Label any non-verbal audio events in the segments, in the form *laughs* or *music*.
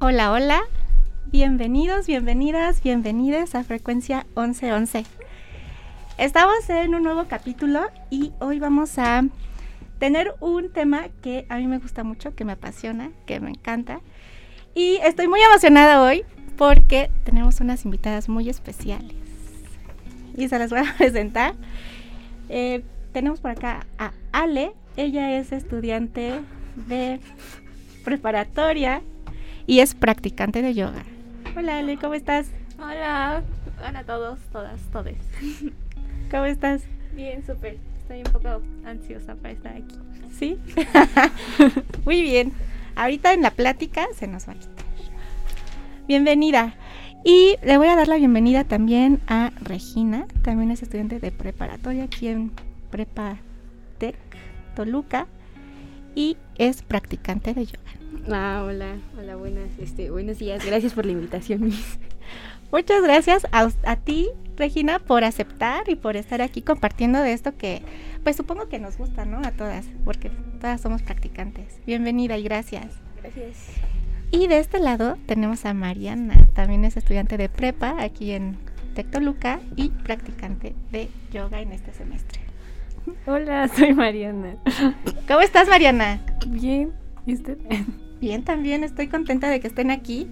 Hola, hola. Bienvenidos, bienvenidas, bienvenidas a Frecuencia 1111. Estamos en un nuevo capítulo y hoy vamos a tener un tema que a mí me gusta mucho, que me apasiona, que me encanta. Y estoy muy emocionada hoy porque tenemos unas invitadas muy especiales. Y se las voy a *laughs* presentar. Eh, tenemos por acá a Ale. Ella es estudiante de preparatoria y es practicante de yoga. Hola Ale, ¿cómo estás? Hola, hola a todos, todas, todes. *laughs* ¿Cómo estás? Bien, súper. Estoy un poco ansiosa para estar aquí. ¿Sí? *laughs* Muy bien. Ahorita en la plática se nos va a quitar. Bienvenida. Y le voy a dar la bienvenida también a Regina, también es estudiante de preparatoria aquí en Prepa Tech Toluca y es practicante de yoga. Ah, hola, hola, buenas, este, buenos días. Gracias por la invitación, Muchas gracias a, a, ti, Regina, por aceptar y por estar aquí compartiendo de esto que, pues supongo que nos gusta, ¿no? A todas, porque todas somos practicantes. Bienvenida y gracias. Gracias. Y de este lado tenemos a Mariana, también es estudiante de prepa aquí en Tectoluca y practicante de yoga en este semestre. Hola, soy Mariana. ¿Cómo estás, Mariana? Bien, ¿y? *laughs* Bien, también estoy contenta de que estén aquí.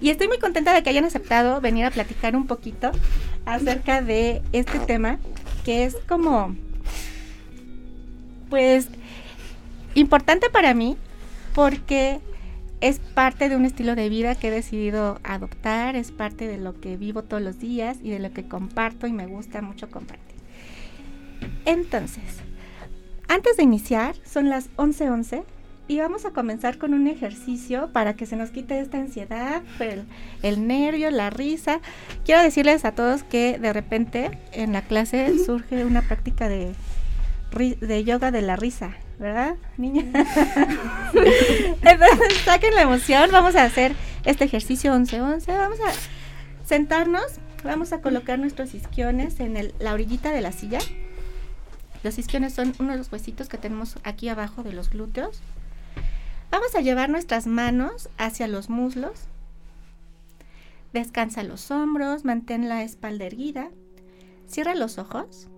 Y estoy muy contenta de que hayan aceptado venir a platicar un poquito acerca de este tema, que es como, pues, importante para mí, porque es parte de un estilo de vida que he decidido adoptar, es parte de lo que vivo todos los días y de lo que comparto y me gusta mucho compartir. Entonces, antes de iniciar, son las 11:11. 11, y vamos a comenzar con un ejercicio para que se nos quite esta ansiedad, el, el, nervio, la risa. Quiero decirles a todos que de repente en la clase surge una práctica de, de yoga de la risa, ¿verdad, niña? *laughs* Entonces, saquen la emoción, vamos a hacer este ejercicio 11-11, vamos a sentarnos, vamos a colocar nuestros isquiones en el, la orillita de la silla. Los isquiones son uno de los huesitos que tenemos aquí abajo de los glúteos. Vamos a llevar nuestras manos hacia los muslos. Descansa los hombros, mantén la espalda erguida. Cierra los ojos.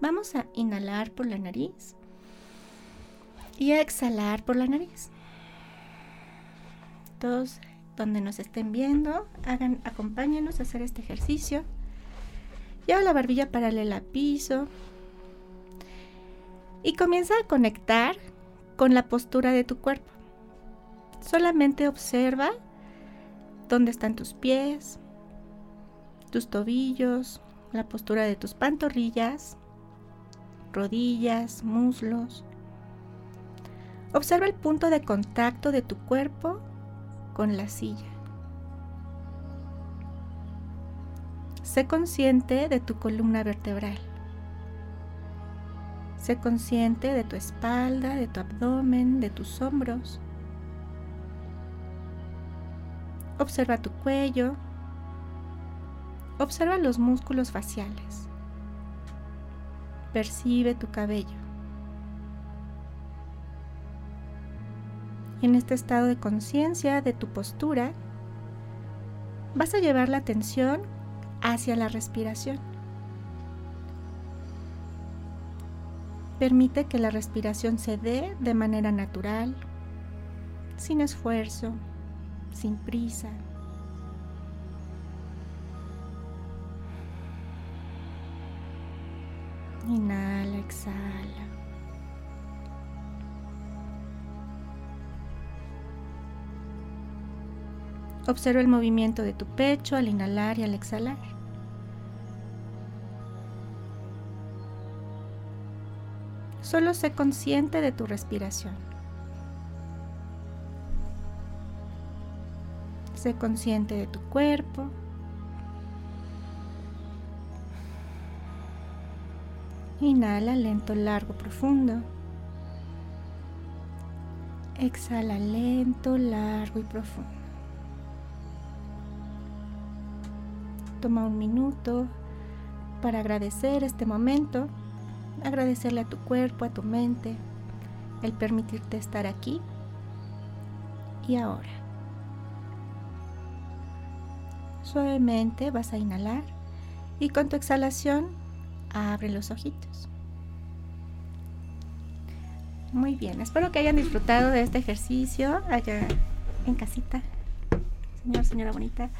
Vamos a inhalar por la nariz y a exhalar por la nariz. Todos donde nos estén viendo, hagan, acompáñenos a hacer este ejercicio. Lleva la barbilla paralela al piso y comienza a conectar con la postura de tu cuerpo. Solamente observa dónde están tus pies, tus tobillos, la postura de tus pantorrillas, rodillas, muslos. Observa el punto de contacto de tu cuerpo con la silla. Sé consciente de tu columna vertebral. Sé consciente de tu espalda, de tu abdomen, de tus hombros. Observa tu cuello. Observa los músculos faciales. Percibe tu cabello. En este estado de conciencia de tu postura, vas a llevar la atención hacia la respiración. Permite que la respiración se dé de manera natural, sin esfuerzo, sin prisa. Inhala, exhala. Observa el movimiento de tu pecho al inhalar y al exhalar. Solo sé consciente de tu respiración. Sé consciente de tu cuerpo. Inhala lento, largo, profundo. Exhala lento, largo y profundo. Toma un minuto para agradecer este momento agradecerle a tu cuerpo, a tu mente, el permitirte estar aquí y ahora. Suavemente vas a inhalar y con tu exhalación abre los ojitos. Muy bien, espero que hayan disfrutado de este ejercicio allá en casita, señor, señora bonita.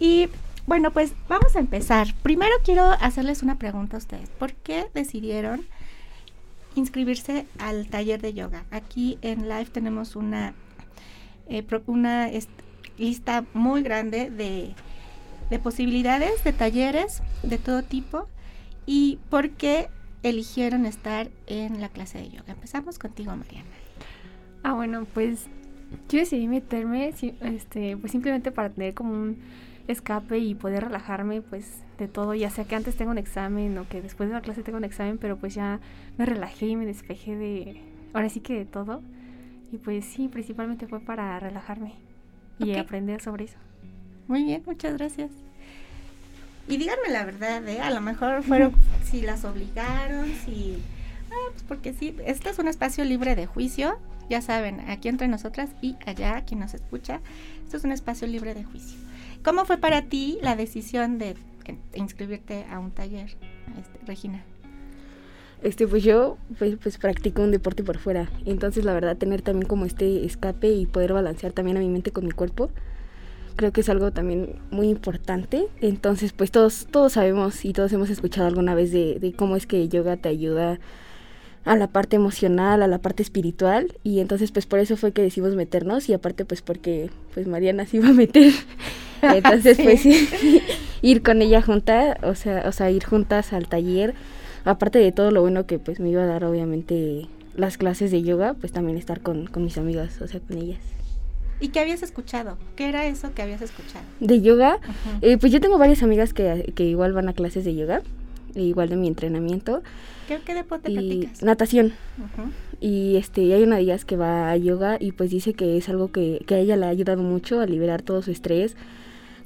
Y bueno, pues vamos a empezar. Primero quiero hacerles una pregunta a ustedes. ¿Por qué decidieron inscribirse al taller de yoga? Aquí en Live tenemos una, eh, una lista muy grande de, de posibilidades de talleres de todo tipo. ¿Y por qué eligieron estar en la clase de yoga? Empezamos contigo, Mariana. Ah, bueno, pues yo decidí meterme este, pues simplemente para tener como un escape y poder relajarme pues de todo, ya sea que antes tengo un examen o que después de la clase tengo un examen, pero pues ya me relajé y me despejé de, ahora sí que de todo. Y pues sí, principalmente fue para relajarme y aprender sobre eso. Muy bien, muchas gracias. Y díganme la verdad, ¿eh? A lo mejor fueron, si las obligaron, si... Ah, pues porque sí, este es un espacio libre de juicio, ya saben, aquí entre nosotras y allá, quien nos escucha, esto es un espacio libre de juicio. ¿Cómo fue para ti la decisión de inscribirte a un taller, este, Regina? Este, pues yo pues, pues practico un deporte por fuera, entonces la verdad tener también como este escape y poder balancear también a mi mente con mi cuerpo, creo que es algo también muy importante. Entonces, pues todos, todos sabemos y todos hemos escuchado alguna vez de, de cómo es que yoga te ayuda a la parte emocional, a la parte espiritual y entonces pues por eso fue que decidimos meternos y aparte pues porque pues Mariana se iba a meter. *laughs* Entonces pues *laughs* ir con ella junta, o sea, o sea, ir juntas al taller, aparte de todo lo bueno que pues me iba a dar obviamente las clases de yoga, pues también estar con, con mis amigas, o sea, con ellas. ¿Y qué habías escuchado? ¿Qué era eso que habías escuchado? De yoga, eh, pues yo tengo varias amigas que, que igual van a clases de yoga igual de mi entrenamiento. ¿Qué, qué deporte y Natación. Y este, hay una de ellas que va a yoga y pues dice que es algo que, que a ella le ha ayudado mucho a liberar todo su estrés,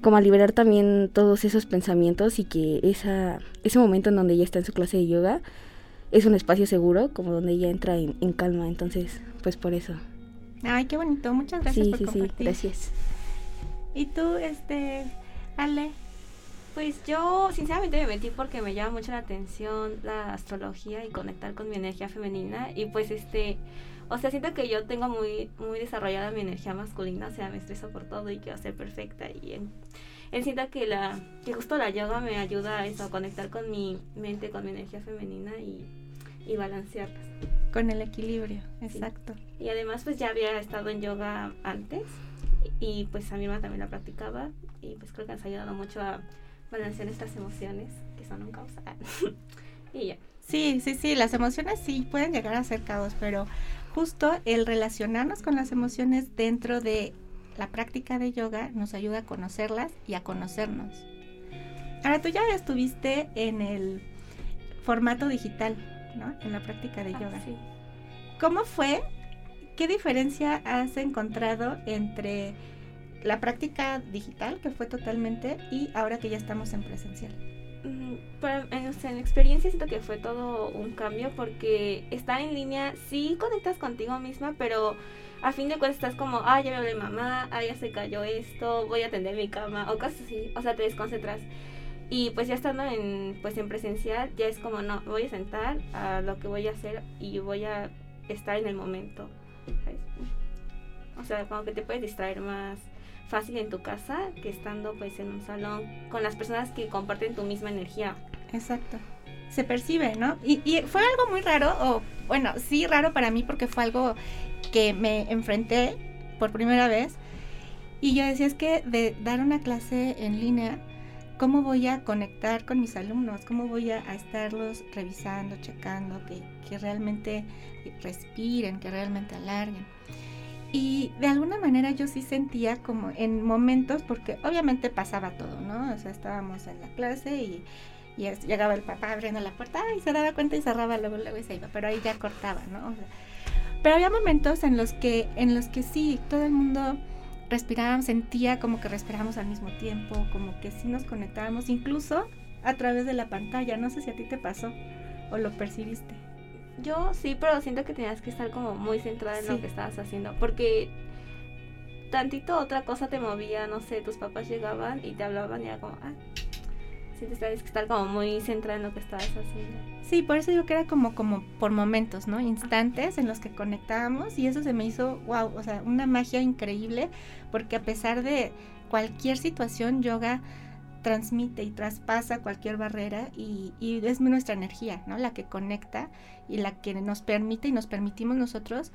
como a liberar también todos esos pensamientos y que esa, ese momento en donde ella está en su clase de yoga es un espacio seguro, como donde ella entra en, calma, entonces pues por eso. Ay, qué bonito, muchas gracias sí, por sí, Sí, gracias. ¿Y tú, este, Ale? Pues yo sinceramente me metí porque me llama mucho la atención la astrología y conectar con mi energía femenina y pues este, o sea, siento que yo tengo muy muy desarrollada mi energía masculina, o sea, me estreso por todo y quiero ser perfecta y él siento que la que justo la yoga me ayuda a eso, a conectar con mi mente, con mi energía femenina y, y balancearlas. Con el equilibrio, exacto. Y además pues ya había estado en yoga antes y pues a mi mamá también la practicaba y pues creo que nos ha ayudado mucho a balancear estas emociones que son un caos. *laughs* y ya. Sí, sí, sí, las emociones sí pueden llegar a ser caos, pero justo el relacionarnos con las emociones dentro de la práctica de yoga nos ayuda a conocerlas y a conocernos. Ahora tú ya estuviste en el formato digital, ¿no? En la práctica de ah, yoga. Sí. ¿Cómo fue? ¿Qué diferencia has encontrado entre la práctica digital, que fue totalmente, y ahora que ya estamos en presencial? Mm, en, en, experiencia siento que fue todo un cambio porque estar en línea sí conectas contigo misma, pero a fin de cuentas estás como, ah, ya me de mamá, ah, ya se cayó esto, voy a atender mi cama, o cosas así, o sea, te desconcentras. Y pues ya estando en, pues en presencial, ya es como, no, voy a sentar a lo que voy a hacer y voy a estar en el momento. O sea, como que te puedes distraer más fácil en tu casa que estando pues en un salón con las personas que comparten tu misma energía. Exacto. Se percibe, ¿no? Y, y fue algo muy raro, o bueno, sí raro para mí porque fue algo que me enfrenté por primera vez. Y yo decía, es que de dar una clase en línea, ¿cómo voy a conectar con mis alumnos? ¿Cómo voy a, estarlos revisando, checando, que, que realmente respiren, que realmente alarguen? Y de alguna manera yo sí sentía como en momentos, porque obviamente pasaba todo, ¿no? O sea, estábamos en la clase y, llegaba el papá abriendo la puerta y se daba cuenta y cerraba luego, luego y se iba, pero ahí ya cortaba, ¿no? pero había momentos en los que, en los que sí, todo el mundo respiraba, sentía como que respirábamos al mismo tiempo, como que sí nos conectábamos, incluso a través de la pantalla. No sé si a ti te pasó o lo percibiste. Yo sí, pero siento que tenías que estar como muy centrada en lo que estabas haciendo, porque tantito otra cosa te movía, no sé, tus papás llegaban y te hablaban y era como, ah, tienes que estar como muy centrada en lo que estabas haciendo. Sí, por eso digo que era como, como por momentos, ¿no? Instantes en los que conectábamos y eso se me hizo, wow, o sea, una magia increíble porque a pesar de cualquier situación, yoga transmite y traspasa cualquier barrera y, es nuestra energía, ¿no? La que conecta y la que nos permite y nos permitimos nosotros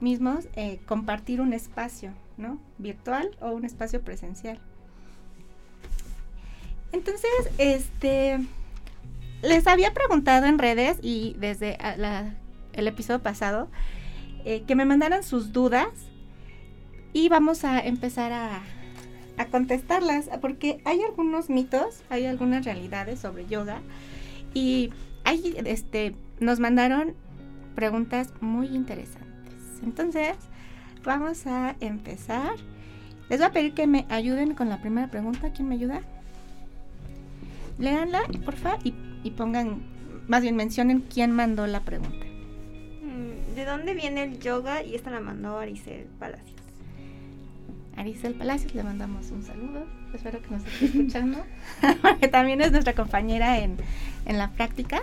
mismos eh, compartir un espacio, ¿no? Virtual o un espacio presencial. Entonces, este, les había preguntado en redes y desde el episodio pasado eh, que me mandaran sus dudas y vamos a empezar a, a contestarlas porque hay algunos mitos, hay algunas realidades sobre yoga y hay, este, nos mandaron preguntas muy interesantes. Entonces, vamos a empezar. Les voy a pedir que me ayuden con la primera pregunta. ¿Quién me ayuda? Léanla, porfa, y, y pongan, más bien mencionen quién mandó la pregunta. Mm, ¿De dónde viene el yoga? Y esta la mandó Aricel Palacios. Aricel Palacios, le mandamos un saludo. Espero que nos esté *laughs* escuchando, *laughs* porque también es nuestra compañera en, en la práctica.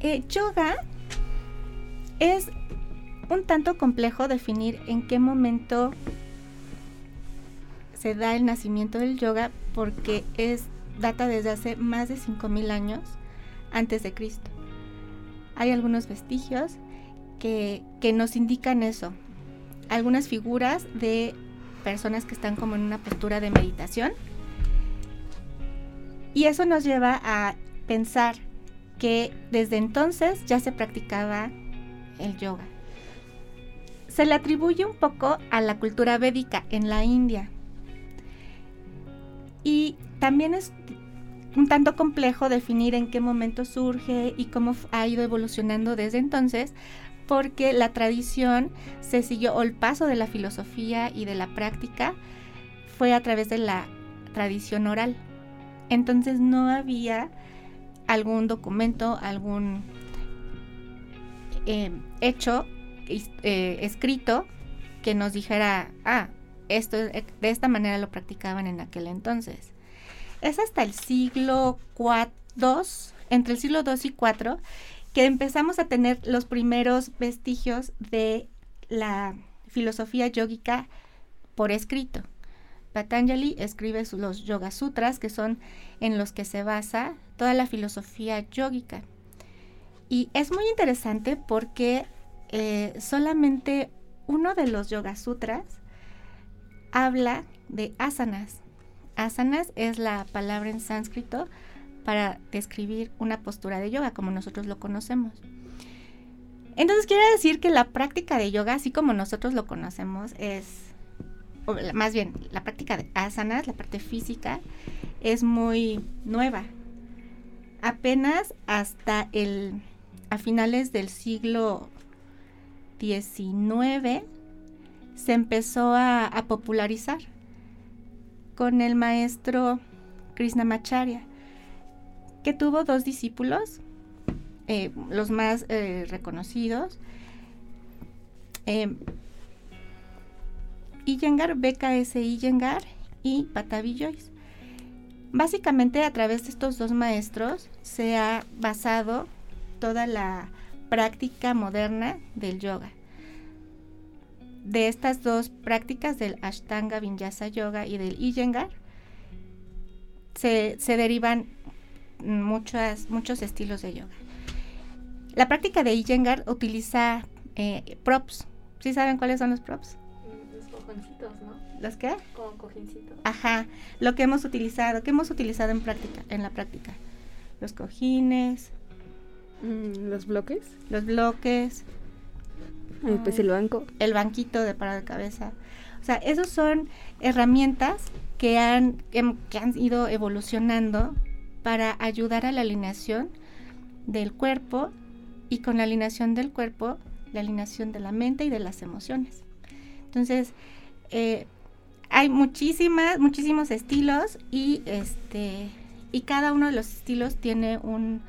Eh, yoga es un tanto complejo definir en qué momento se da el nacimiento del yoga porque es data desde hace más de 5000 años antes de Cristo. Hay algunos vestigios que, que nos indican eso. Algunas figuras de personas que están como en una postura de meditación. Y eso nos lleva a pensar que desde entonces ya se practicaba el yoga se le atribuye un poco a la cultura védica en la India. Y también es un tanto complejo definir en qué momento surge y cómo ha ido evolucionando desde entonces, porque la tradición se siguió, o el paso de la filosofía y de la práctica fue a través de la tradición oral. Entonces no había algún documento, algún eh, hecho eh, escrito que nos dijera, ah, esto de esta manera lo practicaban en aquel entonces. Es hasta el siglo II, entre el siglo II y IV, que empezamos a tener los primeros vestigios de la filosofía yógica por escrito. Patanjali escribe los Yoga Sutras, que son en los que se basa toda la filosofía yógica. Y es muy interesante porque eh, solamente uno de los Yoga Sutras habla de asanas. Asanas es la palabra en sánscrito para describir una postura de yoga como nosotros lo conocemos. Entonces quiere decir que la práctica de yoga, así como nosotros lo conocemos, es, o más bien, la práctica de asanas, la parte física, es muy nueva. Apenas hasta el, a finales del siglo 19 se empezó a, popularizar con el maestro Krishnamacharya, que tuvo dos discípulos, eh, los más eh, reconocidos, eh, Iyengar, BKS Iyengar y Patavi Joyce. Básicamente a través de estos dos maestros se ha basado toda la práctica moderna del yoga. De estas dos prácticas, del Ashtanga Vinyasa Yoga y del Iyengar, se, derivan muchas, muchos estilos de yoga. La práctica de Iyengar utiliza eh, props. ¿Sí saben cuáles son los props? Los cojincitos, ¿no? ¿Los qué? Con cojincitos. Ajá, lo que hemos utilizado, que hemos utilizado en práctica, en la práctica. Los cojines, Mm, ¿Los bloques? Los bloques. pues el banco. El banquito de parado de cabeza. O sea, esos son herramientas que han, que han ido evolucionando para ayudar a la alineación del cuerpo y con la alineación del cuerpo, la alineación de la mente y de las emociones. Entonces, eh, hay muchísimas, muchísimos estilos y este y cada uno de los estilos tiene un,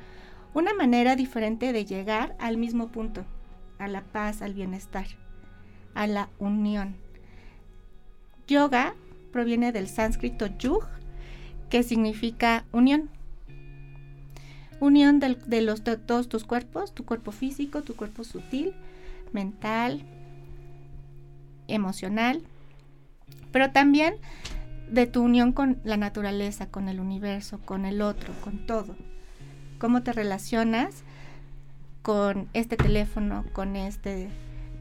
una manera diferente de llegar al mismo punto, a la paz, al bienestar, a la unión. Yoga proviene del sánscrito yug, que significa unión. Unión de, los, de todos tus cuerpos, tu cuerpo físico, tu cuerpo sutil, mental, emocional, pero también de tu unión con la naturaleza, con el universo, con el otro, con todo. Cómo te relacionas con este teléfono, con este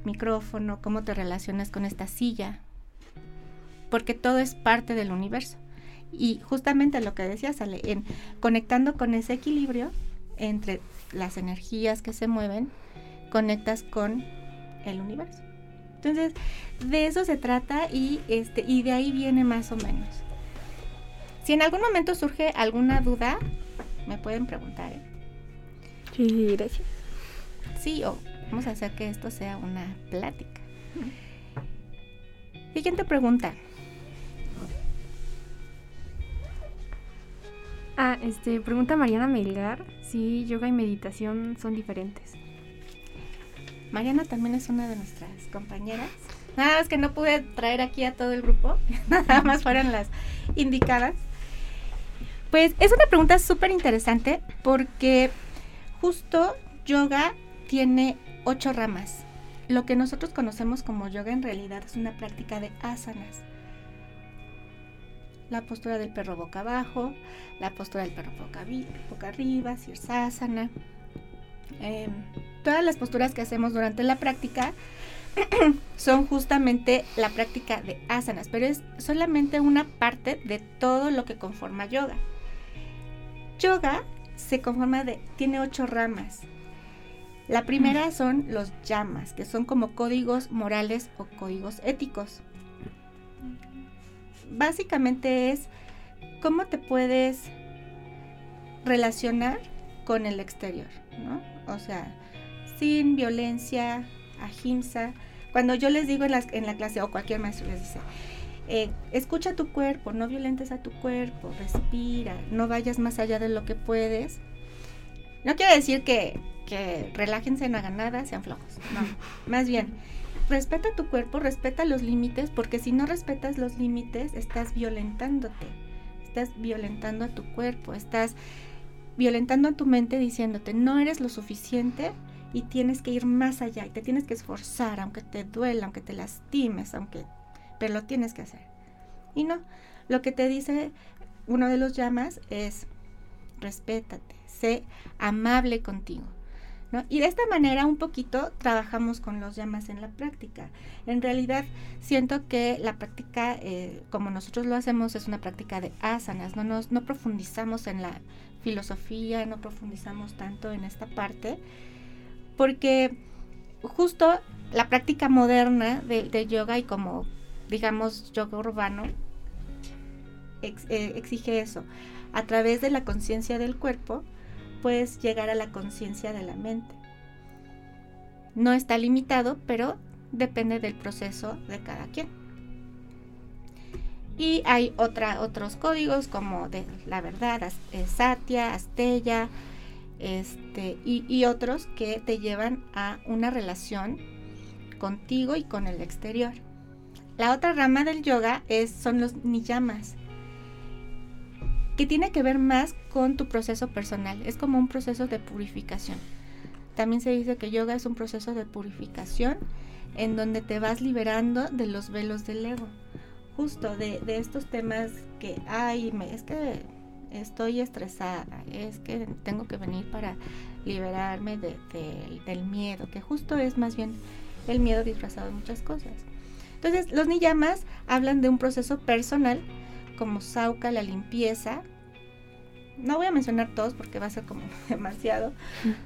micrófono, cómo te relacionas con esta silla, porque todo es parte del universo. Y justamente lo que decía Sale, en conectando con ese equilibrio entre las energías que se mueven, conectas con el universo. Entonces, de eso se trata y este y de ahí viene más o menos. Si en algún momento surge alguna duda, me pueden preguntar. ¿eh? Sí, gracias. Sí, o vamos a hacer que esto sea una plática. Siguiente pregunta. Ah, este, pregunta Mariana Melgar si yoga y meditación son diferentes. Mariana también es una de nuestras compañeras. Nada más que no pude traer aquí a todo el grupo, *laughs* nada más fueron las indicadas. Pues es una pregunta súper interesante porque justo yoga tiene ocho ramas. Lo que nosotros conocemos como yoga en realidad es una práctica de asanas. La postura del perro boca abajo, la postura del perro boca, boca arriba, sirsasana. Eh, todas las posturas que hacemos durante la práctica *clears throat* son justamente la práctica de asanas, pero es solamente una parte de todo lo que conforma yoga. Yoga se conforma de, tiene ocho ramas. La primera son los llamas, que son como códigos morales o códigos éticos. Básicamente es cómo te puedes relacionar con el exterior, ¿no? O sea, sin violencia, ahimsa. Cuando yo les digo en la, en la clase, o cualquier maestro les dice, eh, escucha tu cuerpo, no violentes a tu cuerpo, respira, no vayas más allá de lo que puedes. No quiere decir que, que relájense, no hagan nada, sean flojos. No, *laughs* más bien, respeta tu cuerpo, respeta los límites, porque si no respetas los límites, estás violentándote, estás violentando a tu cuerpo, estás violentando a tu mente diciéndote, no eres lo suficiente y tienes que ir más allá y te tienes que esforzar, aunque te duela, aunque te lastimes, aunque, pero lo tienes que hacer. Y no, lo que te dice uno de los llamas es, respétate, sé amable contigo. ¿No? Y de esta manera un poquito trabajamos con los llamas en la práctica. En realidad siento que la práctica, eh, como nosotros lo hacemos, es una práctica de asanas, no, nos, no profundizamos en la filosofía, no profundizamos tanto en esta parte, porque justo la práctica moderna de, yoga y como digamos yoga urbano eh, exige eso. A través de la conciencia del cuerpo puedes llegar a la conciencia de la mente. No está limitado, pero depende del proceso de cada quien. Y hay otros códigos como de la verdad, eh, Satya, Astella, este, y, otros que te llevan a una relación contigo y con el exterior. La otra rama del yoga es, son los niyamas, que tiene que ver más con tu proceso personal. Es como un proceso de purificación. También se dice que yoga es un proceso de purificación en donde te vas liberando de los velos del ego justo de, estos temas que, ay, me, es que estoy estresada, es que tengo que venir para liberarme del miedo, que justo es más bien el miedo disfrazado de muchas cosas. Entonces, los niyamas hablan de un proceso personal, como sauca, la limpieza. No voy a mencionar todos porque va a ser como *laughs* demasiado,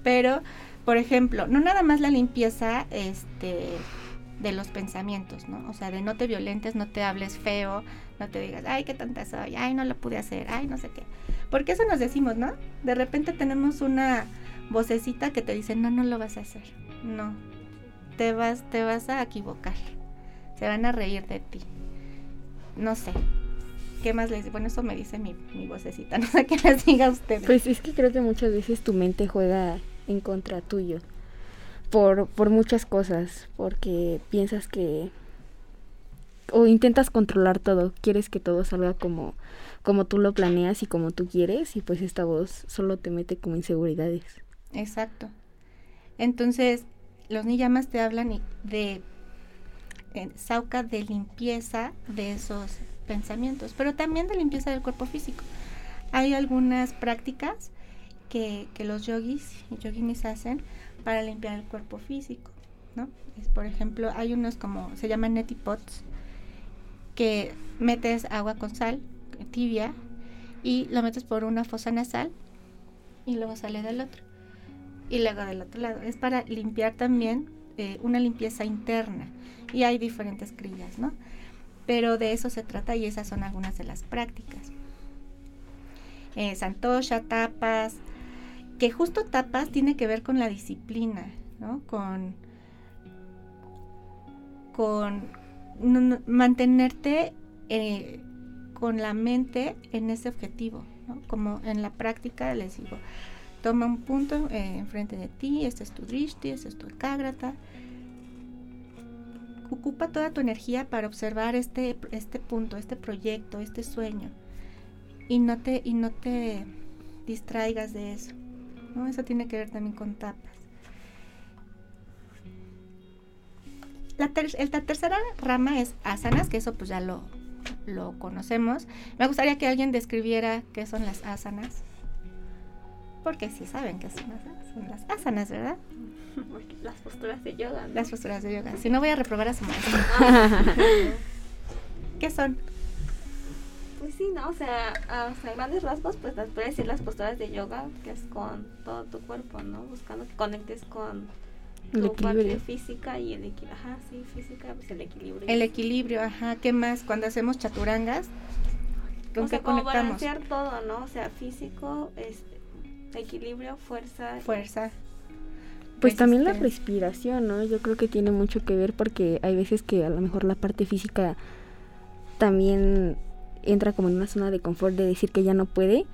pero, por ejemplo, no nada más la limpieza, este de los pensamientos, ¿no? O sea, de no te violentes, no te hables feo, no te digas, ay, qué tonta soy, ay, no lo pude hacer, ay, no sé qué. Porque eso nos decimos, ¿no? De repente tenemos una vocecita que te dice, no, no lo vas a hacer, no, te vas, te vas a equivocar, se van a reír de ti, no sé. ¿Qué más les? Bueno, eso me dice mi, mi vocecita, *laughs* no sé qué les diga a Pues es que creo que muchas veces tu mente juega en contra tuyo por, por muchas cosas, porque piensas que, o intentas controlar todo, quieres que todo salga como, como tú lo planeas y como tú quieres y pues esta voz solo te mete como inseguridades. Exacto. Entonces, los niyamas te hablan de eh, sauca de limpieza de esos pensamientos, pero también de limpieza del cuerpo físico. Hay algunas prácticas que, que los yogis y yoginis hacen para limpiar el cuerpo físico, ¿no? Es, por ejemplo, hay unos como, se llaman neti pots, que metes agua con sal tibia y lo metes por una fosa nasal y luego sale del otro. Y luego del otro lado. Es para limpiar también eh, una limpieza interna. Y hay diferentes crillas, ¿no? Pero de eso se trata y esas son algunas de las prácticas. Eh, santosha, tapas, que justo tapas tiene que ver con la disciplina, ¿no? Con, con mantenerte eh, con la mente en ese objetivo, ¿no? Como en la práctica les digo, toma un punto eh, enfrente de ti, este es tu drishti, este es tu ekagrata. Ocupa toda tu energía para observar este, este punto, este proyecto, este sueño. Y no te, y no te distraigas de eso. ¿no? Eso tiene que ver también con tapas. La, la tercera rama es asanas, que eso pues ya lo, lo conocemos. Me gustaría que alguien describiera qué son las asanas. Porque sí saben qué son las, son las asanas, ¿verdad? *laughs* Las posturas de yoga. Las posturas de yoga. Si no voy a reprobar a su maestro. *laughs* ¿Qué son? Pues sí, ¿no? O sea, a, grandes rasgos, pues las puedes decir las posturas de yoga, que es con todo tu cuerpo, ¿no? Buscando que conectes con tu parte física y el equilibrio. Ajá, sí, física, pues el equilibrio. El equilibrio, ajá. ¿Qué más? Cuando hacemos chaturangas, ¿con o qué sea, como balancear todo, ¿no? O sea, físico, este, equilibrio, fuerza. Fuerza. Pues, también la respiración, ¿no? Yo creo que tiene mucho que ver porque hay veces que a lo mejor la parte física también entra como en una zona de confort de decir que ya no puede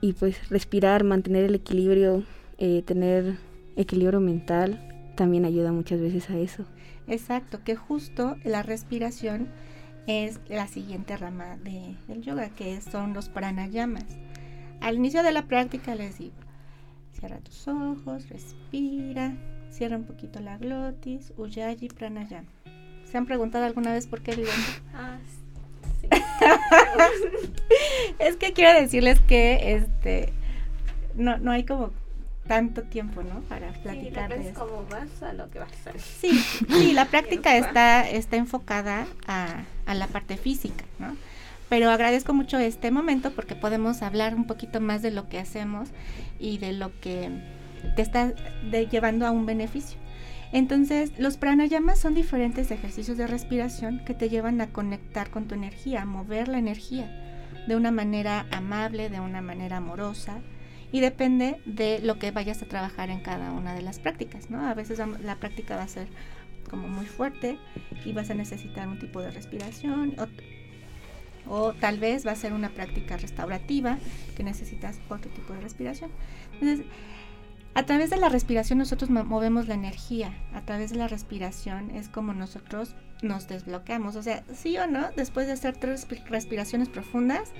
y pues respirar, mantener el equilibrio, eh, tener equilibrio mental también ayuda muchas veces a eso. Exacto, que justo la respiración es la siguiente rama de, del yoga, que son los pranayamas. Al inicio de la práctica les digo, cierra tus ojos, respira, cierra un poquito la glotis, uyayi pranayama. ¿Se han preguntado alguna vez por qué? Ah, sí. *laughs* es que quiero decirles que este no, no hay como tanto tiempo, ¿no? Para platicar sí. Como vas a lo que vas a hacer. Sí, sí, la *laughs* práctica está, está enfocada a, a, la parte física, ¿no? Pero agradezco mucho este momento porque podemos hablar un poquito más de lo que hacemos y de lo que te está llevando a un beneficio. Entonces, los pranayamas son diferentes ejercicios de respiración que te llevan a conectar con tu energía, a mover la energía de una manera amable, de una manera amorosa, y depende de lo que vayas a trabajar en cada una de las prácticas, ¿no? A veces la práctica va a ser como muy fuerte y vas a necesitar un tipo de respiración o, tal vez va a ser una práctica restaurativa que necesitas otro tipo de respiración. Entonces, a través de la respiración nosotros movemos la energía, a través de la respiración es como nosotros nos desbloqueamos, o sea, sí o no, después de hacer tres respiraciones profundas,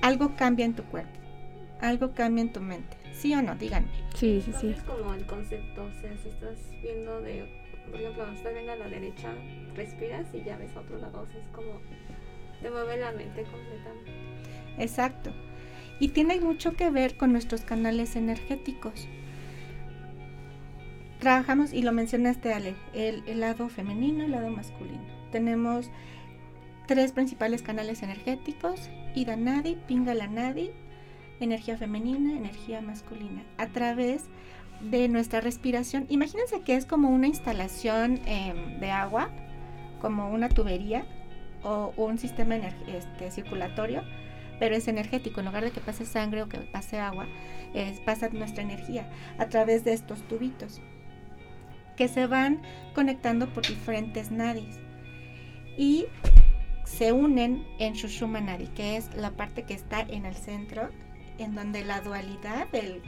algo cambia en tu cuerpo algo cambia en tu mente. ¿Sí o no? Díganme. Sí, sí, sí. Es como el concepto, o sea, si estás viendo de, por ejemplo, cuando estás viendo a la derecha, respiras y ya ves a otro lado, o sea, es como te mueve la mente completamente. Exacto. Y tiene mucho que ver con nuestros canales energéticos. Trabajamos, y lo mencionaste Ale, el, lado femenino y el lado masculino. Tenemos tres principales canales energéticos, Ida Nadi, Pingala Nadi energía femenina, energía masculina, a través de nuestra respiración. Imagínense que es como una instalación em, de agua, como una tubería o un sistema este, circulatorio, pero es energético. En lugar de que pase sangre o que pase agua, es, pasa nuestra energía a través de estos tubitos que se van conectando por diferentes nadis y se unen en Shushuma Nadi, que es la parte que está en el centro en donde la dualidad del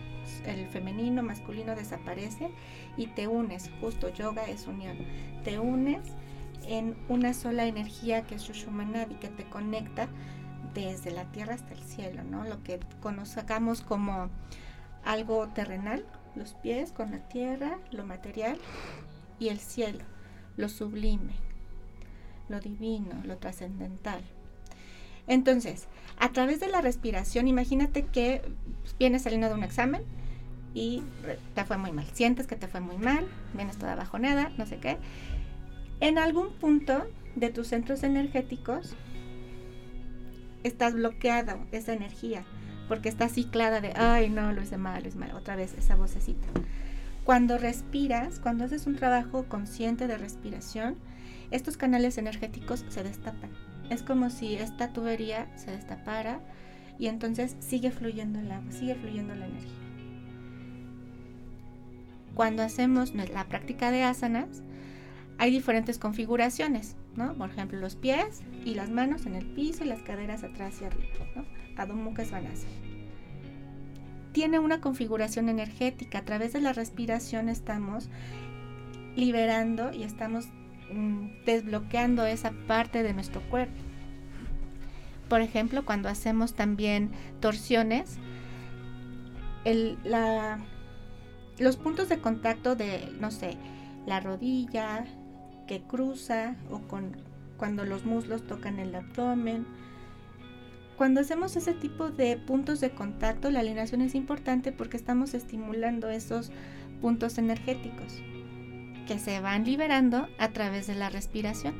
el femenino, masculino desaparece y te unes, justo yoga es unión, te unes en una sola energía que es Shushumanadi, que te conecta desde la tierra hasta el cielo, ¿no? Lo que conozcamos como algo terrenal, los pies con la tierra, lo material, y el cielo, lo sublime, lo divino, lo trascendental. Entonces, a través de la respiración, imagínate que vienes saliendo de un examen y te fue muy mal. Sientes que te fue muy mal, vienes toda bajonada, no sé qué. En algún punto de tus centros energéticos estás bloqueado esa energía porque está ciclada de, ay, no, lo hice mal, lo hice mal, otra vez esa vocecita. Cuando respiras, cuando haces un trabajo consciente de respiración, estos canales energéticos se destapan. Es como si esta tubería se destapara y entonces sigue fluyendo el agua, sigue fluyendo la energía. Cuando hacemos la práctica de asanas, hay diferentes configuraciones, ¿no? Por ejemplo, los pies y las manos en el piso y las caderas atrás y arriba, ¿no? Adho Mukha Svanasana tiene una configuración energética. A través de la respiración estamos liberando y estamos mm, desbloqueando esa parte de nuestro cuerpo. Por ejemplo, cuando hacemos también torsiones, los puntos de contacto de, no sé, la rodilla que cruza o con, cuando los muslos tocan el abdomen, cuando hacemos ese tipo de puntos de contacto, la alineación es importante porque estamos estimulando esos puntos energéticos que se van liberando a través de la respiración.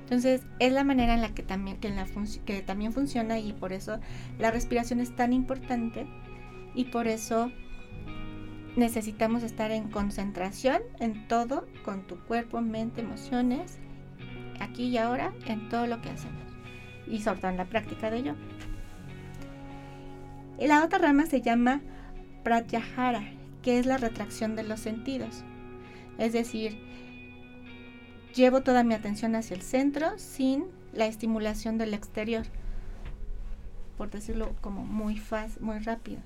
Entonces es la manera en la que también, que, que también funciona y por eso la respiración es tan importante y por eso necesitamos estar en concentración en todo, con tu cuerpo, mente, emociones, aquí y ahora, en todo lo que hacemos y sobre la práctica de ello. La otra rama se llama pratyahara, que es la retracción de los sentidos. Es decir, llevo toda mi atención hacia el centro sin la estimulación del exterior. Por decirlo como muy fácil, muy rápido.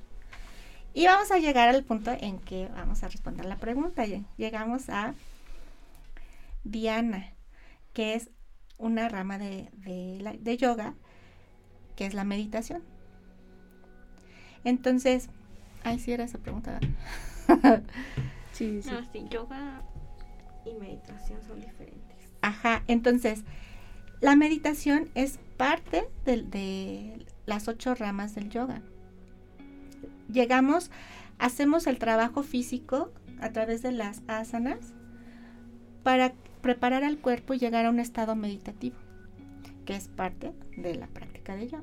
Y vamos a llegar al punto en que vamos a responder la pregunta. Llegamos a Diana, que es una rama de, de, yoga que es la meditación. Entonces, ay, sí era esa pregunta. *laughs* sí, sí. No, sí, yoga y meditación son diferentes. Ajá, entonces, la meditación es parte de, de las ocho ramas del yoga. Llegamos, hacemos el trabajo físico a través de las asanas para preparar al cuerpo y llegar a un estado meditativo, que es parte de la práctica de yoga.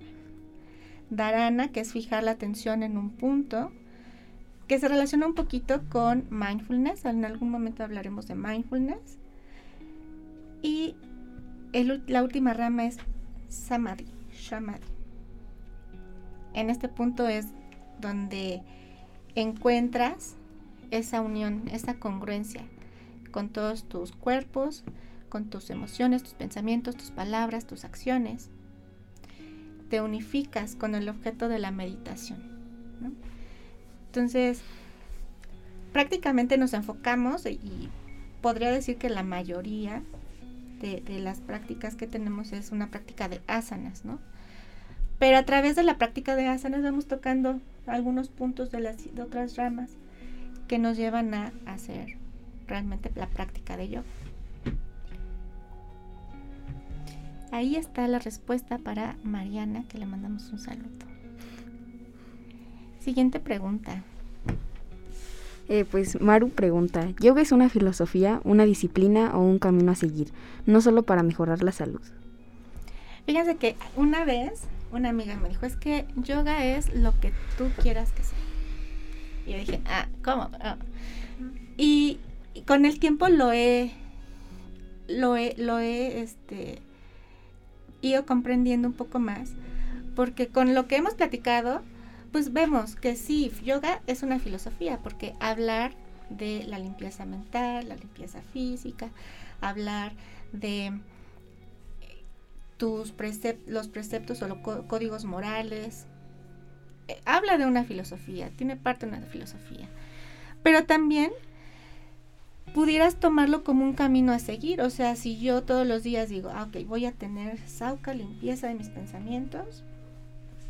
Dharana, que es fijar la atención en un punto, que se relaciona un poquito con mindfulness. En algún momento hablaremos de mindfulness. Y la última rama es samadhi, shamadhi. En este punto es donde encuentras esa unión, esa congruencia con todos tus cuerpos, con tus emociones, tus pensamientos, tus palabras, tus acciones. Te unificas con el objeto de la meditación. Entonces, prácticamente nos enfocamos y podría decir que la mayoría de, las prácticas que tenemos es una práctica de asanas, ¿no? Pero a través de la práctica de asanas vamos tocando algunos puntos de, las, de otras ramas que nos llevan a hacer realmente la práctica de yoga. Ahí está la respuesta para Mariana, que le mandamos un saludo. Siguiente pregunta. Eh, pues Maru pregunta, ¿yoga es una filosofía, una disciplina o un camino a seguir? No solo para mejorar la salud. Fíjense que una vez una amiga me dijo, es que yoga es lo que tú quieras que sea. Y yo dije, ah, ¿cómo? Ah". Y con el tiempo lo he, lo he, lo he, este, ido comprendiendo un poco más, porque con lo que hemos platicado, pues vemos que sí, yoga es una filosofía, porque hablar de la limpieza mental, la limpieza física, hablar de tus los preceptos o los códigos morales, eh, habla de una filosofía, tiene parte de una filosofía. Pero también pudieras tomarlo como un camino a seguir. O sea, si yo todos los días digo, ah, ok, voy a tener sauca, limpieza de mis pensamientos,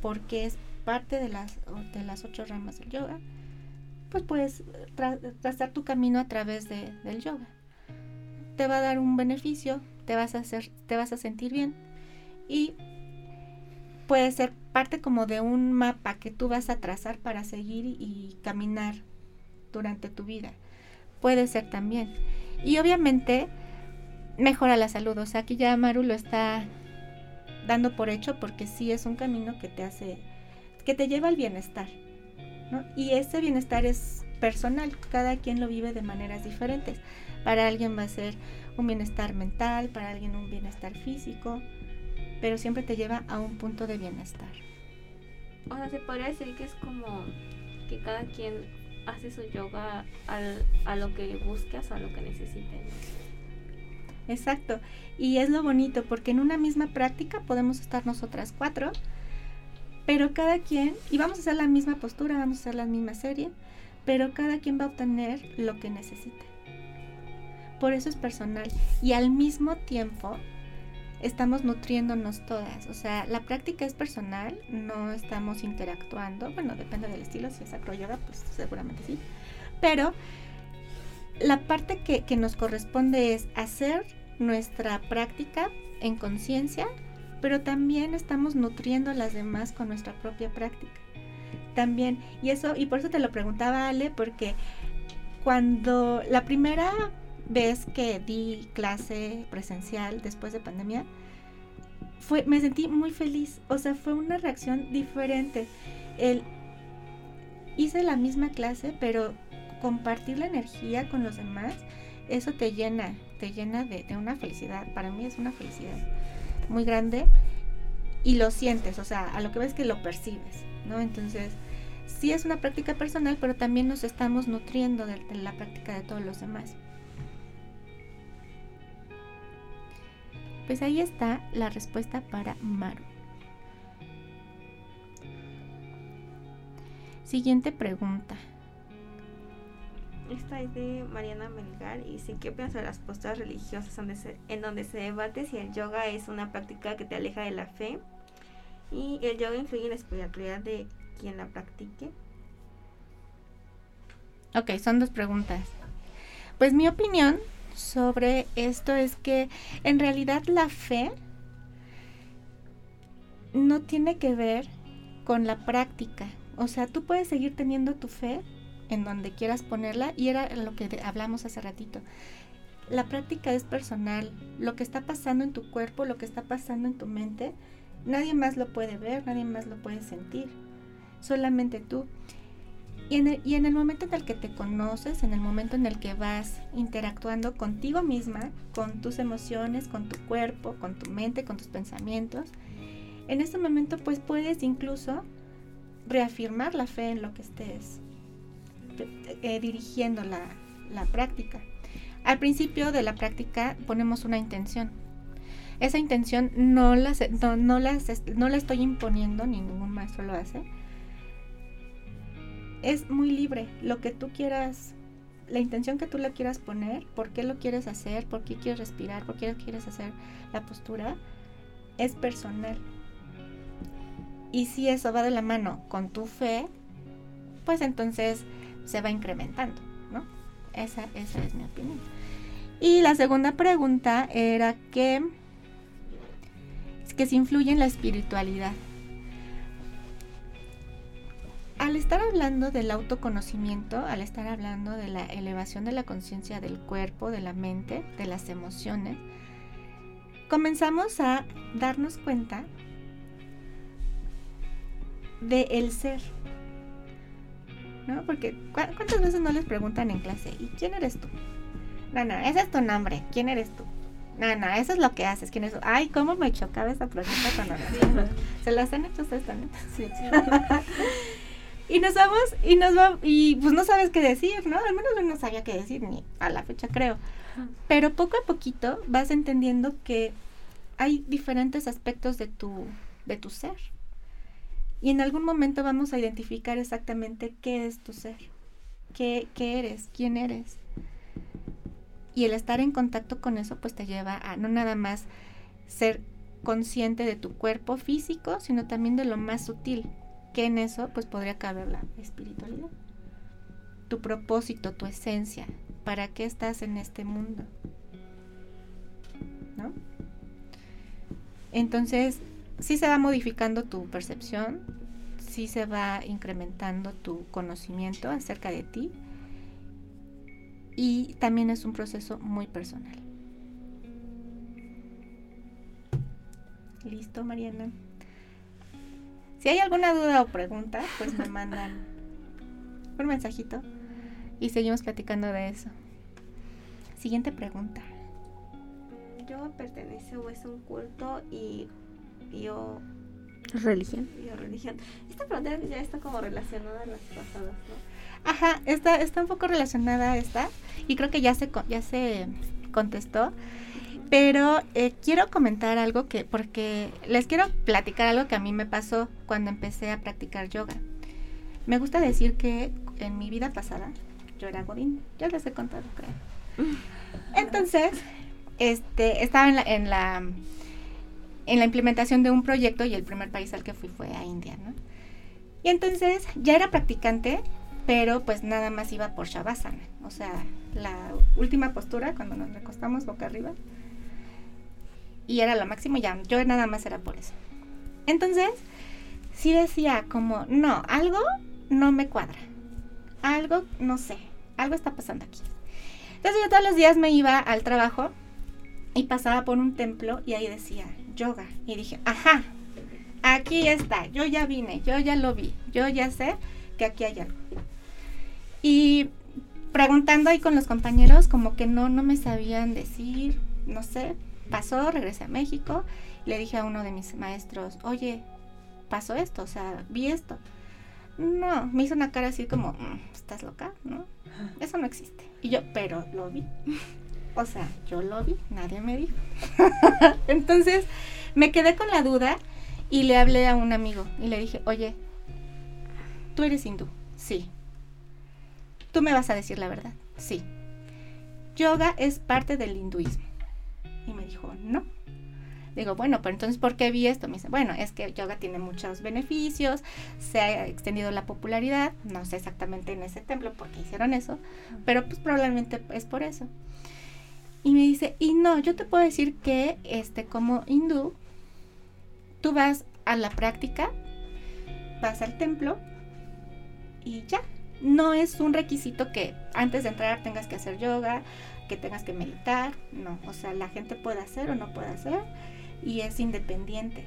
porque es parte de las, de las ocho ramas del yoga, pues puedes trazar tu camino a través de, del yoga. Te va a dar un beneficio, te vas a hacer, te vas a sentir bien y puede ser parte como de un mapa que tú vas a trazar para seguir y caminar durante tu vida. Puede ser también. Y obviamente mejora la salud. O sea, aquí ya Maru lo está dando por hecho porque sí es un camino que te hace, que te lleva al bienestar. Y ese bienestar es personal, cada quien lo vive de maneras diferentes. Para alguien va a ser un bienestar mental, para alguien un bienestar físico, pero siempre te lleva a un punto de bienestar. O sea, se podría decir que es como que cada quien hace su yoga al, a lo que buscas o a lo que necesite. Exacto. Y es lo bonito porque en una misma práctica podemos estar nosotras cuatro, pero cada quien, y vamos a hacer la misma postura, vamos a hacer la misma serie, pero cada quien va a obtener lo que necesite. Por eso es personal. Y al mismo tiempo estamos nutriéndonos todas. O sea, la práctica es personal, no estamos interactuando. Bueno, depende del estilo, si es acroyoga, pues seguramente sí. Pero la parte que, que nos corresponde es hacer nuestra práctica en conciencia, pero también estamos nutriendo a las demás con nuestra propia práctica. También, y eso, y por eso te lo preguntaba Ale, porque cuando la primera vez que di clase presencial después de pandemia, fue, me sentí muy feliz. O sea, fue una reacción diferente. El, hice la misma clase, pero compartir la energía con los demás, eso te llena, te llena de, de una felicidad. Para mí es una felicidad muy grande y lo sientes, o sea, a lo que ves que lo percibes, ¿no? Entonces, sí es una práctica personal, pero también nos estamos nutriendo de la práctica de todos los demás. Pues ahí está la respuesta para Maru. Siguiente pregunta. Esta es de Mariana Melgar y dice, ¿qué piensas de las posturas religiosas en donde se debate si el yoga es una práctica que te aleja de la fe y el yoga influye en la espiritualidad de quien la practique? Ok, son dos preguntas. Pues mi opinión sobre esto es que en realidad la fe no tiene que ver con la práctica. O sea, tú puedes seguir teniendo tu fe en donde quieras ponerla y era lo que hablamos hace ratito. La práctica es personal. Lo que está pasando en tu cuerpo, lo que está pasando en tu mente, nadie más lo puede ver, nadie más lo puede sentir. Solamente tú. Y en, el, momento en el que te conoces, en el momento en el que vas interactuando contigo misma, con tus emociones, con tu cuerpo, con tu mente, con tus pensamientos, en ese momento pues puedes incluso reafirmar la fe en lo que estés eh, dirigiendo la, práctica. Al principio de la práctica ponemos una intención. Esa intención no la, no, no la estoy imponiendo, ningún maestro lo hace es muy libre. Lo que tú quieras, la intención que tú le quieras poner, por qué lo quieres hacer, por qué quieres respirar, por qué quieres hacer la postura, es personal. Y si eso va de la mano con tu fe, pues entonces se va incrementando, ¿no? Esa, esa es mi opinión. Y la segunda pregunta era que, que se influye en la espiritualidad al estar hablando del autoconocimiento, al estar hablando de la elevación de la conciencia del cuerpo, de la mente, de las emociones, comenzamos a darnos cuenta de el ser. ¿No? Porque ¿cuántas veces no les preguntan en clase, ¿y quién eres tú? No, ese es tu nombre, ¿quién eres tú? No, eso es lo que haces, ¿quién eres tú? Ay, cómo me chocaba esa pregunta cuando *laughs* ¿Se las han hecho ustedes también? Sí. *laughs* Y nos vamos, y nos va, y pues no sabes qué decir, ¿no? Al menos yo no sabía qué decir, ni a la fecha creo. Pero poco a poquito vas entendiendo que hay diferentes aspectos de tu, de tu ser. Y en algún momento vamos a identificar exactamente qué es tu ser, qué, qué eres, quién eres. Y el estar en contacto con eso pues te lleva a no nada más ser consciente de tu cuerpo físico, sino también de lo más sutil, que en eso pues podría caber la espiritualidad. Tu propósito, tu esencia, ¿para qué estás en este mundo? ¿No? Entonces, sí se va modificando tu percepción, sí se va incrementando tu conocimiento acerca de ti y también es un proceso muy personal. Listo, Mariana. Si hay alguna duda o pregunta, pues me mandan un mensajito y seguimos platicando de eso. Siguiente pregunta. Yo pertenezco a un culto y yo religión. Yo religión. Esta pregunta ya está como relacionada a las pasadas, ¿no? Ajá, está, está un poco relacionada a esta y creo que ya se, ya se contestó. Pero eh, quiero comentar algo que, porque les quiero platicar algo que a mí me pasó cuando empecé a practicar yoga. Me gusta decir que en mi vida pasada yo era Godín, ya les he contado, creo. Entonces, este, estaba en la, en la, en la implementación de un proyecto y el primer país al que fui fue a India, ¿no? Y entonces ya era practicante, pero pues nada más iba por Shavasana, o sea, la última postura cuando nos recostamos boca arriba y era lo máximo ya, yo nada más era por eso. Entonces, sí decía como, no, algo no me cuadra, algo, no sé, algo está pasando aquí. Entonces yo todos los días me iba al trabajo y pasaba por un templo y ahí decía yoga y dije, ajá, aquí está, yo ya vine, yo ya lo vi, yo ya sé que aquí hay algo. Y preguntando ahí con los compañeros, como que no, no me sabían decir, no sé, pasó, regresé a México, le dije a uno de mis maestros, oye, pasó esto, o sea, vi esto. No, me hizo una cara así como, mm, ¿estás loca? ¿No? Eso no existe. Y yo, pero lo vi. *laughs* O sea, yo lo vi, nadie me dijo. *laughs* Entonces, me quedé con la duda y le hablé a un amigo y le dije, oye, ¿tú eres hindú? Sí. ¿Tú me vas a decir la verdad? Sí. Yoga es parte del hinduismo. Y me dijo, no. Digo, bueno, pero entonces, ¿por qué vi esto? Me dice, bueno, es que yoga tiene muchos beneficios, se ha extendido la popularidad, no sé exactamente en ese templo por qué hicieron eso, pero pues probablemente es por eso. Y me dice, y no, yo te puedo decir que este, como hindú, tú vas a la práctica, vas al templo y ya. No es un requisito que antes de entrar tengas que hacer yoga, que tengas que meditar, no, o sea, la gente puede hacer o no puede hacer y es independiente,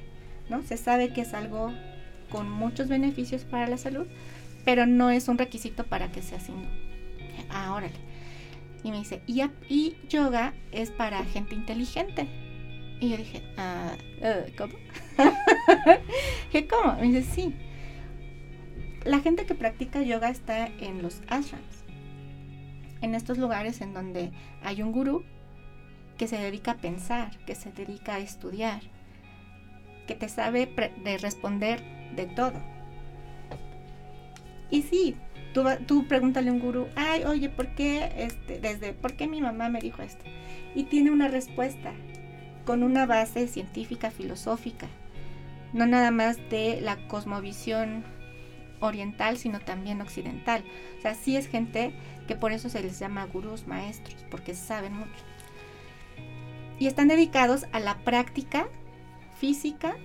¿no? Se sabe que es algo con muchos beneficios para la salud, pero no es un requisito para que sea hindú. Ah, órale. Y me dice, y, y, yoga es para gente inteligente. Y yo dije, uh, ¿cómo? *laughs* ¿Qué cómo? Me dice, sí. La gente que practica yoga está en los ashrams en estos lugares en donde hay un gurú que se dedica a pensar, que se dedica a estudiar, que te sabe de responder de todo. Y sí, tú, tú pregúntale a un gurú, ay, oye, ¿por qué, este, desde, ¿por qué mi mamá me dijo esto? Y tiene una respuesta con una base científica, filosófica, no nada más de la cosmovisión oriental, sino también occidental. O sea, sí es gente que por eso se les llama gurús, maestros, porque saben mucho. Y están dedicados a la práctica física,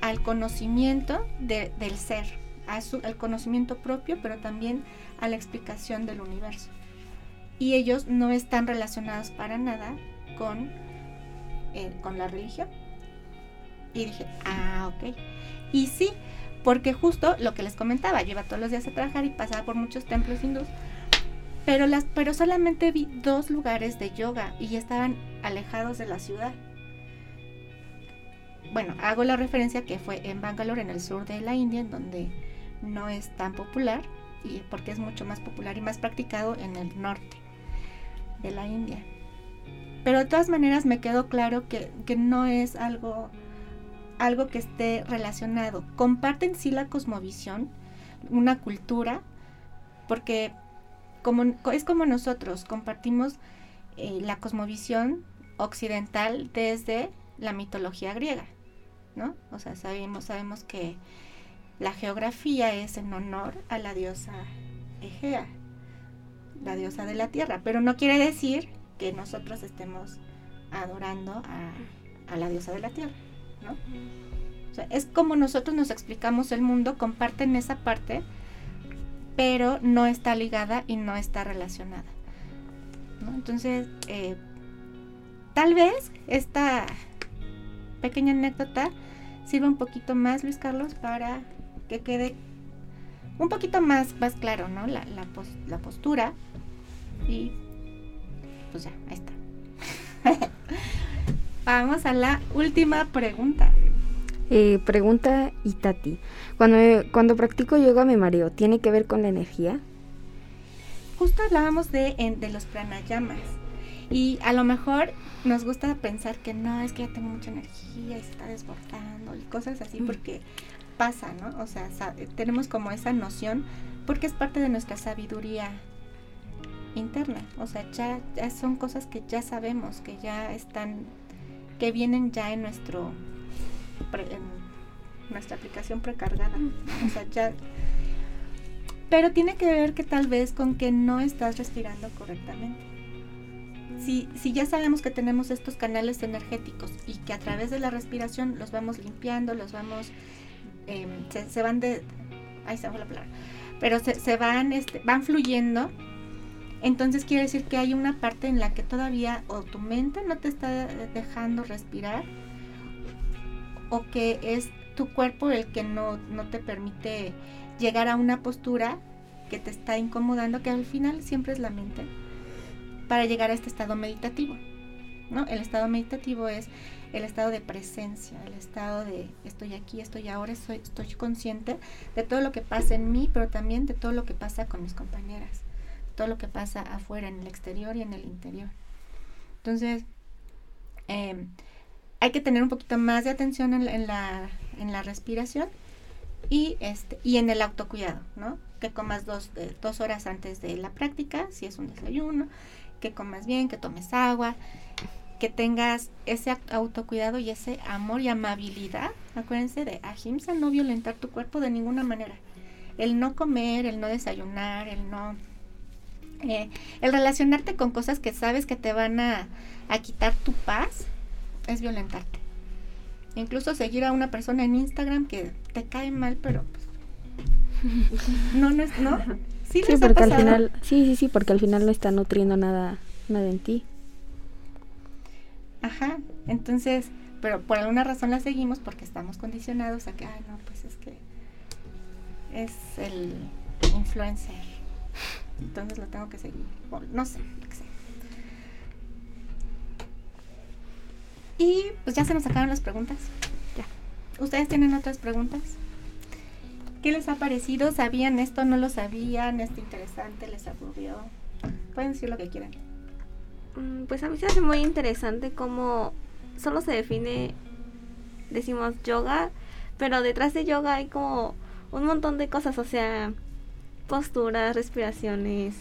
al conocimiento del ser, al conocimiento propio, pero también a la explicación del universo. Y ellos no están relacionados para nada con, eh, con la religión. Y dije, ah, ok. Y sí, porque justo lo que les comentaba, yo iba todos los días a trabajar y pasaba por muchos templos hindús pero, las, pero solamente vi dos lugares de yoga y estaban alejados de la ciudad. Bueno, hago la referencia que fue en Bangalore, en el sur de la India, en donde no es tan popular, y porque es mucho más popular y más practicado en el norte de la India. Pero de todas maneras me quedó claro que, que no es algo, algo que esté relacionado. Comparten sí la cosmovisión, una cultura, porque como, es como nosotros, compartimos eh, la cosmovisión occidental desde la mitología griega, ¿no? O sea, sabemos, sabemos que la geografía es en honor a la diosa Egea, la diosa de la tierra, pero no quiere decir que nosotros estemos adorando a, la diosa de la tierra, ¿no? O sea, es como nosotros nos explicamos el mundo, comparten esa parte, pero no está ligada y no está relacionada. Entonces, eh, tal vez esta pequeña anécdota sirva un poquito más, Luis Carlos, para que quede un poquito más, más claro, ¿no? La, la, postura. Y pues ya, ahí está. *laughs* Vamos a la última pregunta. Eh, pregunta Itati. Cuando, cuando practico yoga me mareo, ¿tiene que ver con la energía? Justo hablábamos de, de los pranayamas. Y a lo mejor nos gusta pensar que no, es que ya tengo mucha energía y se está desbordando y cosas así, mm. porque pasa, ¿no? O sea, tenemos como esa noción porque es parte de nuestra sabiduría interna. O sea, ya, son cosas que ya sabemos, que ya están, que vienen ya en nuestro, en nuestra aplicación precargada. O sea, ya. Pero tiene que ver que tal vez con que no estás respirando correctamente. Si, si, ya sabemos que tenemos estos canales energéticos y que a través de la respiración los vamos limpiando, los vamos Em, se, van de... Ahí se la palabra. Pero se, van, este, van fluyendo. Entonces quiere decir que hay una parte en la que todavía o tu mente no te está dejando respirar o que es tu cuerpo el que no, no te permite llegar a una postura que te está incomodando, que al final siempre es la mente, para llegar a este estado meditativo. ¿no? El estado meditativo es el estado de presencia, el estado de estoy aquí, estoy ahora, estoy, consciente de todo lo que pasa en mí, pero también de todo lo que pasa con mis compañeras, todo lo que pasa afuera, en el exterior y en el interior. Entonces, em, hay que tener un poquito más de atención en, la, en la respiración y, este, y en el autocuidado, ¿no? Que comas dos, eh, dos horas antes de la práctica, si es un desayuno, que comas bien, que tomes agua, que tengas ese autocuidado y ese amor y amabilidad. Acuérdense de ahimsa, no violentar tu cuerpo de ninguna manera. El no comer, el no desayunar, el no... Eh, el relacionarte con cosas que sabes que te van a, a quitar tu paz es violentarte. Incluso seguir a una persona en Instagram que te cae mal, pero pues, no, no es, ¿no? Sí, sí porque al final, sí, sí, sí, porque al final no está nutriendo nada, nada en ti. Ajá, entonces, pero por alguna razón la seguimos porque estamos condicionados a que, ay, no, pues es que es el influencer. Entonces lo tengo que seguir. no sé, qué sé. Y pues ya se nos acabaron las preguntas. Ya. ¿Ustedes tienen otras preguntas? ¿Qué les ha parecido? ¿Sabían esto? ¿No lo sabían? ¿Esto interesante? ¿Les aburrió? Pueden decir lo que quieran. Mm, pues a mí se hace muy interesante cómo solo se define, decimos yoga, pero detrás de yoga hay como un montón de cosas, o sea, posturas, respiraciones,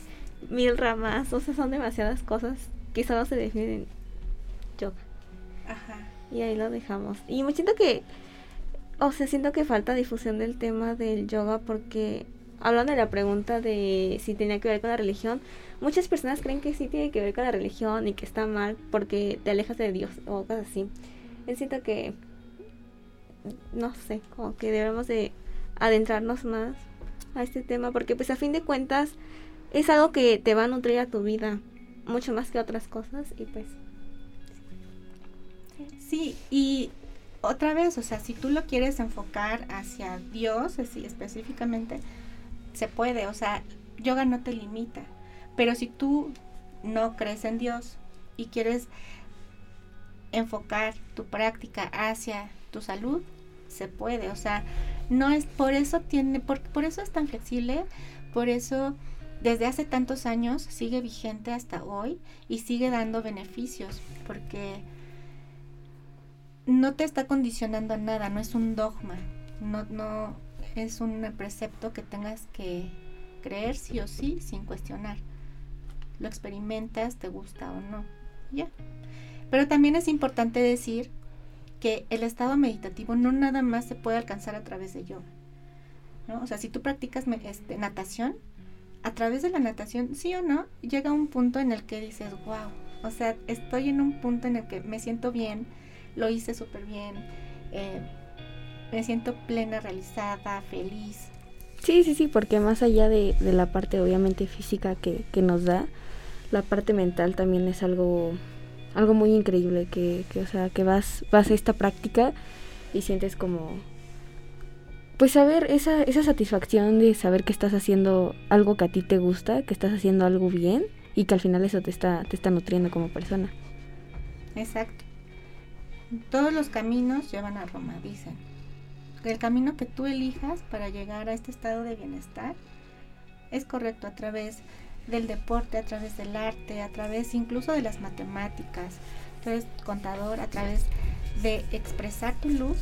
mil ramas, o sea, son demasiadas cosas que solo se definen. Ajá. Y ahí lo dejamos. Y me siento que, o sea, siento que falta difusión del tema del yoga porque hablando de la pregunta de si tenía que ver con la religión, muchas personas creen que sí tiene que ver con la religión y que está mal porque te alejas de Dios o cosas así. Yo siento que, no sé, como que debemos de adentrarnos más a este tema porque pues a fin de cuentas es algo que te va a nutrir a tu vida mucho más que otras cosas y pues... Sí, y otra vez, o sea, si tú lo quieres enfocar hacia Dios, así específicamente, se puede, o sea, yoga no te limita. Pero si tú no crees en Dios y quieres enfocar tu práctica hacia tu salud, se puede. O sea, no es por eso tiene, por, por eso es tan flexible, por eso desde hace tantos años sigue vigente hasta hoy y sigue dando beneficios, porque no te está condicionando a nada, no es un dogma, no, no es un precepto que tengas que creer sí o sí sin cuestionar lo experimentas, te gusta o no. Ya. Pero también es importante decir que el estado meditativo no nada más se puede alcanzar a través de yoga. ¿no? O sea, si tú practicas este, natación, a través de la natación, sí o no, llega un punto en el que dices, wow, o sea, estoy en un punto en el que me siento bien, lo hice súper bien, eh, me siento plena, realizada, feliz. Sí, sí, sí, porque más allá de, de la parte obviamente física que, que, nos da, la parte mental también es algo, algo muy increíble, que, que, o sea, que vas, vas a esta práctica y sientes como, pues saber esa, esa satisfacción de saber que estás haciendo algo que a ti te gusta, que estás haciendo algo bien y que al final eso te está, te está nutriendo como persona. Exacto. Todos los caminos llevan a Roma, dicen. El camino que tú elijas para llegar a este estado de bienestar es correcto a través del deporte, a través del arte, a través incluso de las matemáticas. Entonces, contador, a través de expresar tu luz,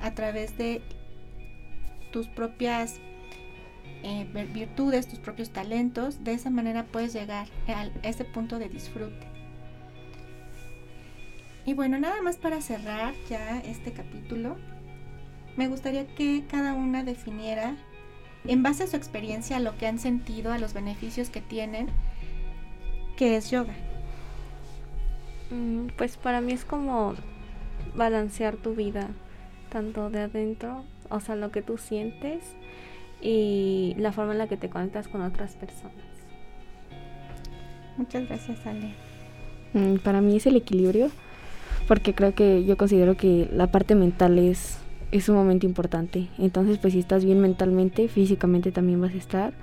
a través de tus propias eh, virtudes, tus propios talentos, de esa manera puedes llegar a ese punto de disfrute. Y bueno, nada más para cerrar ya este capítulo, me gustaría que cada una definiera, en base a su experiencia, lo que han sentido, a los beneficios que tienen, qué es yoga. Mm, pues para mí es como balancear tu vida, tanto de adentro, o sea, lo que tú sientes y la forma en la que te conectas con otras personas. Muchas gracias, Ale. Mm, para mí es el equilibrio, porque creo que yo considero que la parte mental es, es sumamente importante. Entonces, pues si estás bien mentalmente, físicamente también vas a estar.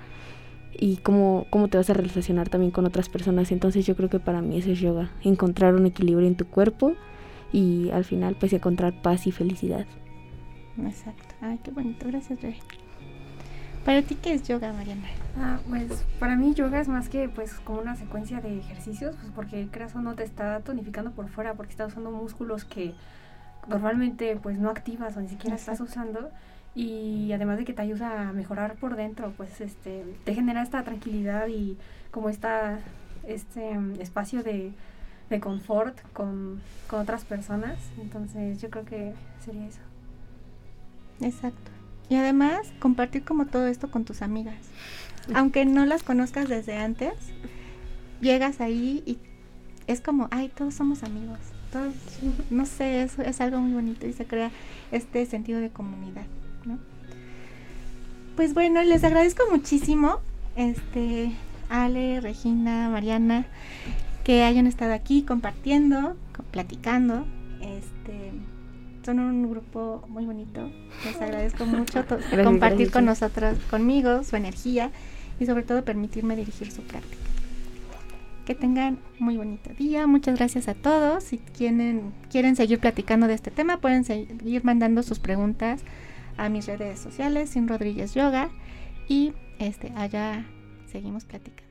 Y cómo, cómo te vas a relacionar también con otras personas. Entonces yo creo que para mí eso es yoga. Encontrar un equilibrio en tu cuerpo y al final pues encontrar paz y felicidad. Exacto. Ay, qué bonito. Gracias, Rey. ¿Para ti qué es yoga, Mariana? Ah, pues para mí yoga es más que pues como una secuencia de ejercicios, pues porque creas o no te está tonificando por fuera, porque estás usando músculos que normalmente pues no activas o ni siquiera estás usando y además de que te ayuda a mejorar por dentro, pues este te genera esta tranquilidad y como esta este espacio de, de confort con, con otras personas, entonces yo creo que sería eso. Exacto. Y además compartir como todo esto con tus amigas. Aunque no las conozcas desde antes, llegas ahí y es como, ay, todos somos amigos. Todos, no sé, eso es algo muy bonito y se crea este sentido de comunidad, ¿no? Pues bueno, les agradezco muchísimo, este, Ale, Regina, Mariana, que hayan estado aquí compartiendo, platicando, este son un grupo muy bonito. Les *laughs* agradezco mucho compartir con nosotras, conmigo, su energía y sobre todo permitirme dirigir su práctica. Que tengan muy bonito día. Muchas gracias a todos. Si quieren, quieren seguir platicando de este tema, pueden seguir mandando sus preguntas a mis redes sociales, Sin Rodríguez Yoga. Y este, allá seguimos platicando.